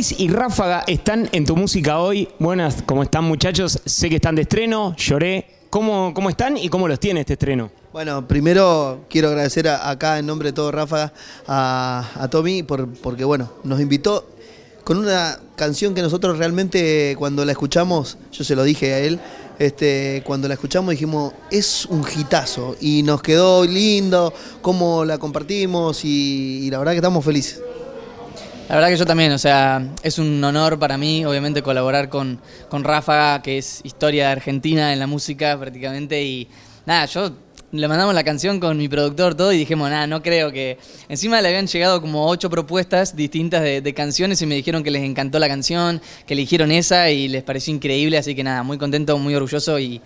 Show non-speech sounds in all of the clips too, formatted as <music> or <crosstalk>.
Y Ráfaga están en tu música hoy. Buenas, ¿cómo están muchachos? Sé que están de estreno, lloré. ¿Cómo, cómo están y cómo los tiene este estreno? Bueno, primero quiero agradecer a- acá en nombre de todo Ráfaga a, a Tommy por, porque bueno, nos invitó con una canción que nosotros realmente cuando la escuchamos, yo se lo dije a él, este, cuando la escuchamos dijimos, es un hitazo y nos quedó lindo cómo la compartimos y, y la verdad que estamos felices. La verdad que yo también, o sea, es un honor para mí, obviamente, colaborar con, con Ráfaga, que es historia de Argentina en la música prácticamente. Y nada, yo le mandamos la canción con mi productor, todo, y dijimos, nada, no creo que. Encima le habían llegado como ocho propuestas distintas de, de canciones y me dijeron que les encantó la canción, que eligieron esa y les pareció increíble. Así que nada, muy contento, muy orgulloso y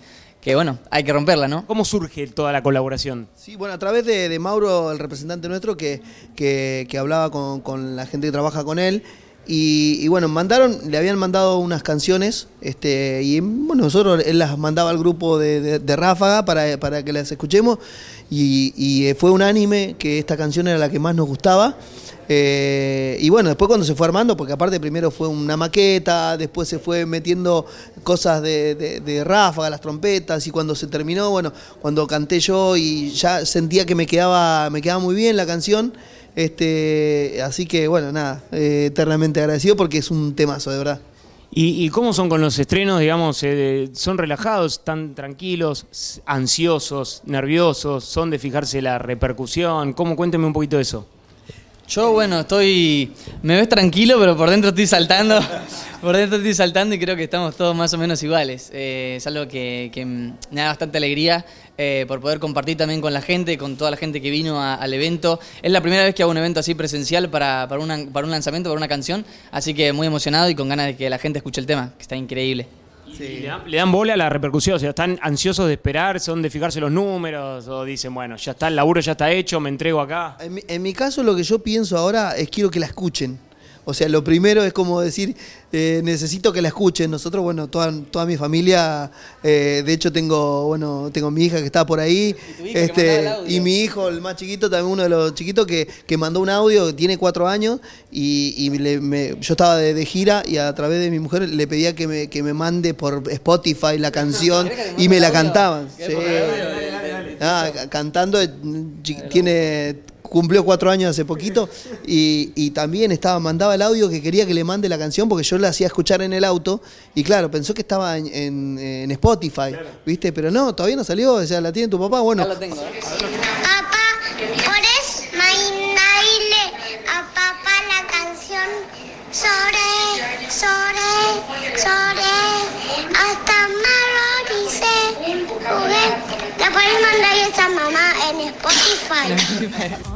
que bueno, hay que romperla, ¿no? ¿Cómo surge toda la colaboración? Sí, bueno, a través de, de Mauro, el representante nuestro, que, que, que hablaba con, con la gente que trabaja con él. Y, y bueno, mandaron, le habían mandado unas canciones, este, y bueno, nosotros él las mandaba al grupo de, de- de Ráfaga para, para que las escuchemos. Y, y, eh, fue unánime que esta canción era la que más nos gustaba. Eh, y bueno, después cuando se fue armando, porque aparte primero fue una maqueta, después se fue metiendo cosas de, ráfaga, las trompetas, y cuando se terminó, bueno, cuando canté yo y ya sentía que me quedaba, me quedaba muy bien la canción. Este, así que bueno, nada, eh, eternamente agradecido porque es un temazo, de verdad. ¿Y, cómo son con los estrenos? Digamos, eh, ¿son relajados, están tranquilos, ansiosos, nerviosos? ¿Son de fijarse la repercusión? ¿Cómo? Cuénteme un poquito de eso. Yo, bueno, estoy. Me ves tranquilo, pero por dentro estoy saltando. <laughs> por dentro estoy saltando y creo que estamos todos más o menos iguales. Eh, es algo que, me da bastante alegría eh, por poder compartir también con la gente, con toda la gente que vino al evento. Es la primera vez que hago un evento así presencial para, para, una- para un lanzamiento, para una canción. Así que muy emocionado y con ganas de que la gente escuche el tema, que está increíble. ¿Y ¿Le, dan, le dan bola a la repercusión? O sea, ¿están ansiosos de esperar? ¿Son de fijarse los números? ¿O dicen, bueno, ya está, el laburo ya está hecho, me entrego acá? En mi, en mi caso lo que yo pienso ahora es quiero que la escuchen. O sea, lo primero es como decir, eh, necesito que la escuchen. Nosotros, bueno, toda, toda mi familia, eh, de hecho tengo, bueno, tengo mi hija que está por ahí, este, y mi hijo, el más chiquito, también uno de los chiquitos que, que mandó un audio, que tiene cuatro años, y, y le- me- yo estaba de, de gira y a través de mi mujer le pedía que me, que me mande por Spotify la canción ¿Querés que te y me la cantaban. Ah, ca- cantando, eh, tiene cumplió cuatro años hace poquito y, y también estaba mandaba el audio que quería que le mande la canción porque yo la hacía escuchar en el auto y claro, pensó que estaba en, en- en Spotify, ¿viste? Pero no, todavía no salió, o sea, la tiene tu papá, bueno. Ya lo tengo. ¿eh? Papá, ¿puedes mandarle a papá la canción sobre, sobre, sobre, hasta Maro dice, jugué? ¿Le puedes mandar esa mamá en Spotify? <laughs>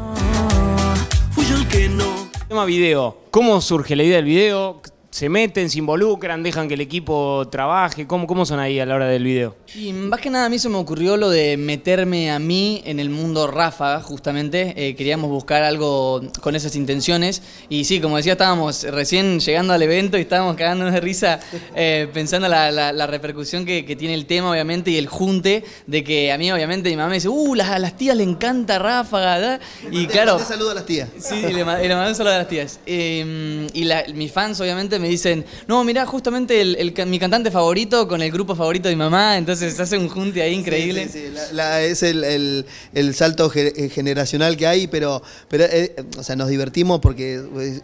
Que no. Tema video. ¿Cómo surge la idea del video? ¿Se meten, se involucran, dejan que el equipo trabaje? ¿Cómo, cómo son ahí a la hora del video? Y más que nada a mí se me ocurrió lo de meterme a mí en el mundo ráfaga, justamente. Eh, queríamos buscar algo con esas intenciones. Y sí, como decía, estábamos recién llegando al evento y estábamos cagándonos de risa eh, pensando la, la- la repercusión que, que tiene el tema, obviamente, y el junte de que a mí, obviamente, mi mamá me dice, uh, las, a las tías le encanta ráfaga, ¿verdad? Y claro... Te saludo a las tías. Sí, y le, le mandé un saludo a las tías. Eh, y la- mis fans, obviamente, me dicen: No, mirá, justamente el, mi cantante favorito con el grupo favorito de mi mamá. Entonces hace un junte ahí increíble. Sí, sí, sí, la- la- es el, el- el salto eh, generacional que hay, pero, pero eh, o sea, nos divertimos porque,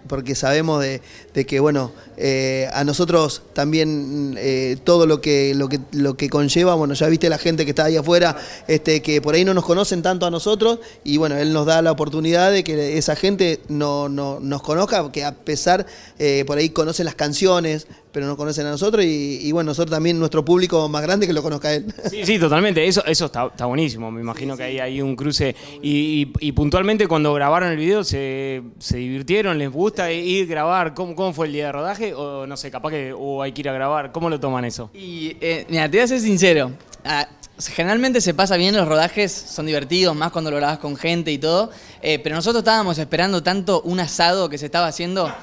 porque sabemos de, de que, bueno, eh, a nosotros también eh, todo lo que, lo, que, lo que conlleva, bueno, ya viste la gente que está ahí afuera, este, que por ahí no nos conocen tanto a nosotros, y bueno, él nos da la oportunidad de que esa gente no, no- nos conozca, que a pesar, eh, por ahí conocen las canciones, pero no conocen a nosotros, y, y bueno, nosotros también, nuestro público más grande que lo conozca a él. Sí, sí, totalmente. Eso, eso está, está buenísimo. Me imagino que hay, hay un cruce. Y, y- y puntualmente cuando grabaron el video, ¿se, se divirtieron? ¿Les gusta ir a grabar? ¿Cómo, ¿Cómo fue el día de rodaje? O no sé, capaz que o hay que ir a grabar. ¿Cómo lo toman eso? Y eh, mira, te voy a ser sincero. Ah, generalmente se pasa bien los rodajes, son divertidos, más cuando lo grabas con gente y todo. eh, pero nosotros estábamos esperando tanto un asado que se estaba haciendo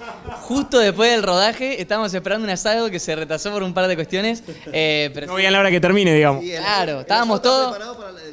justo después del rodaje. Estábamos esperando un asado que se retrasó por un par de cuestiones. eh, pero No a la hora que termine, digamos. Sí, el Claro, el estábamos todos-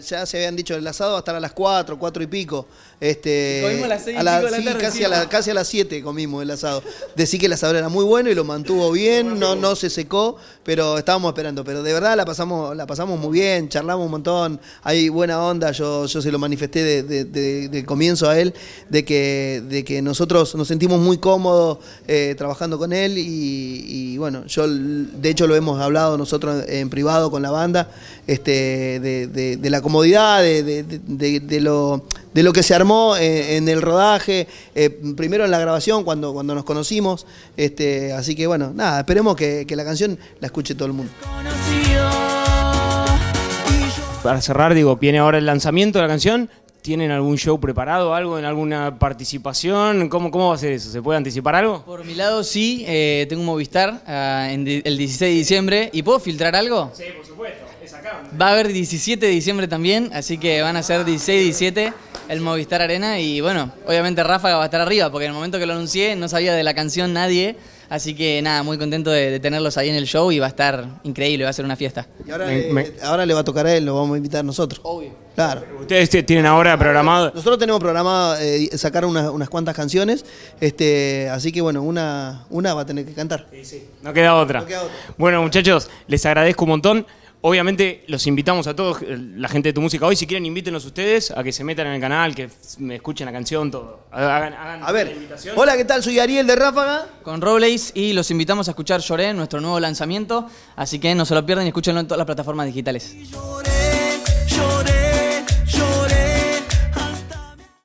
ya se habían dicho, el asado va a estar a las 4, 4 y pico. Este, Comimos a las seis y a la- pico de la sí, tarde, casi, a la- casi a las 7 comimos el asado. Decí que el asador era muy bueno y lo mantuvo bien, no, no se secó, pero estábamos esperando. Pero de verdad la pasamos, la pasamos muy bien, charlamos un montón, hay buena onda, yo, yo se lo manifesté de, de- comienzo a él, de que, de que nosotros nos sentimos muy cómodos eh, trabajando con él y, y, bueno, yo de hecho lo hemos hablado nosotros en privado con la banda, este, de, de- de la comodidad, de, de- de- de lo, de lo que se armó eh, en el rodaje, eh, primero en la grabación cuando, cuando nos conocimos, este, así que bueno, nada, esperemos que, que la canción la escuche todo el mundo. Para cerrar, digo, viene ahora el lanzamiento de la canción. ¿Tienen algún show preparado, algo, en alguna participación? ¿Cómo, cómo va a ser eso? ¿Se puede anticipar algo? Por mi lado, sí, eh, tengo un Movistar ah, en el 16 de diciembre. ¿Y puedo filtrar algo? Sí, por supuesto. Es acá. Va a haber 17 de diciembre también, así que van a ser 16 y 17 el Movistar Arena. Y bueno, obviamente Ráfaga va a estar arriba, porque en el momento que lo anuncié no sabía de la canción nadie. Así que nada, muy contento de, de tenerlos ahí en el show y va a estar increíble, va a ser una fiesta. Y ahora, Me- le- me- ahora le va a tocar a él, lo vamos a invitar nosotros. Obvio. Claro. Ustedes tienen ahora programado. Nosotros tenemos programado eh, sacar unas, unas cuantas canciones, este, así que bueno, una, una va a tener que cantar. No queda otra. No queda otra. Bueno, muchachos, les agradezco un montón. Obviamente los invitamos a todos, eh, la gente de tu música hoy, si quieren invítenos ustedes a que se metan en el canal, que me escuchen la canción, todo. Hagan, hagan A la ver, invitación. hola, ¿qué tal? Soy Ariel de Ráfaga. Con Robles y los invitamos a escuchar Lloré, nuestro nuevo lanzamiento. Así que no se lo pierdan y escúchenlo en todas las plataformas digitales. Lloré, lloré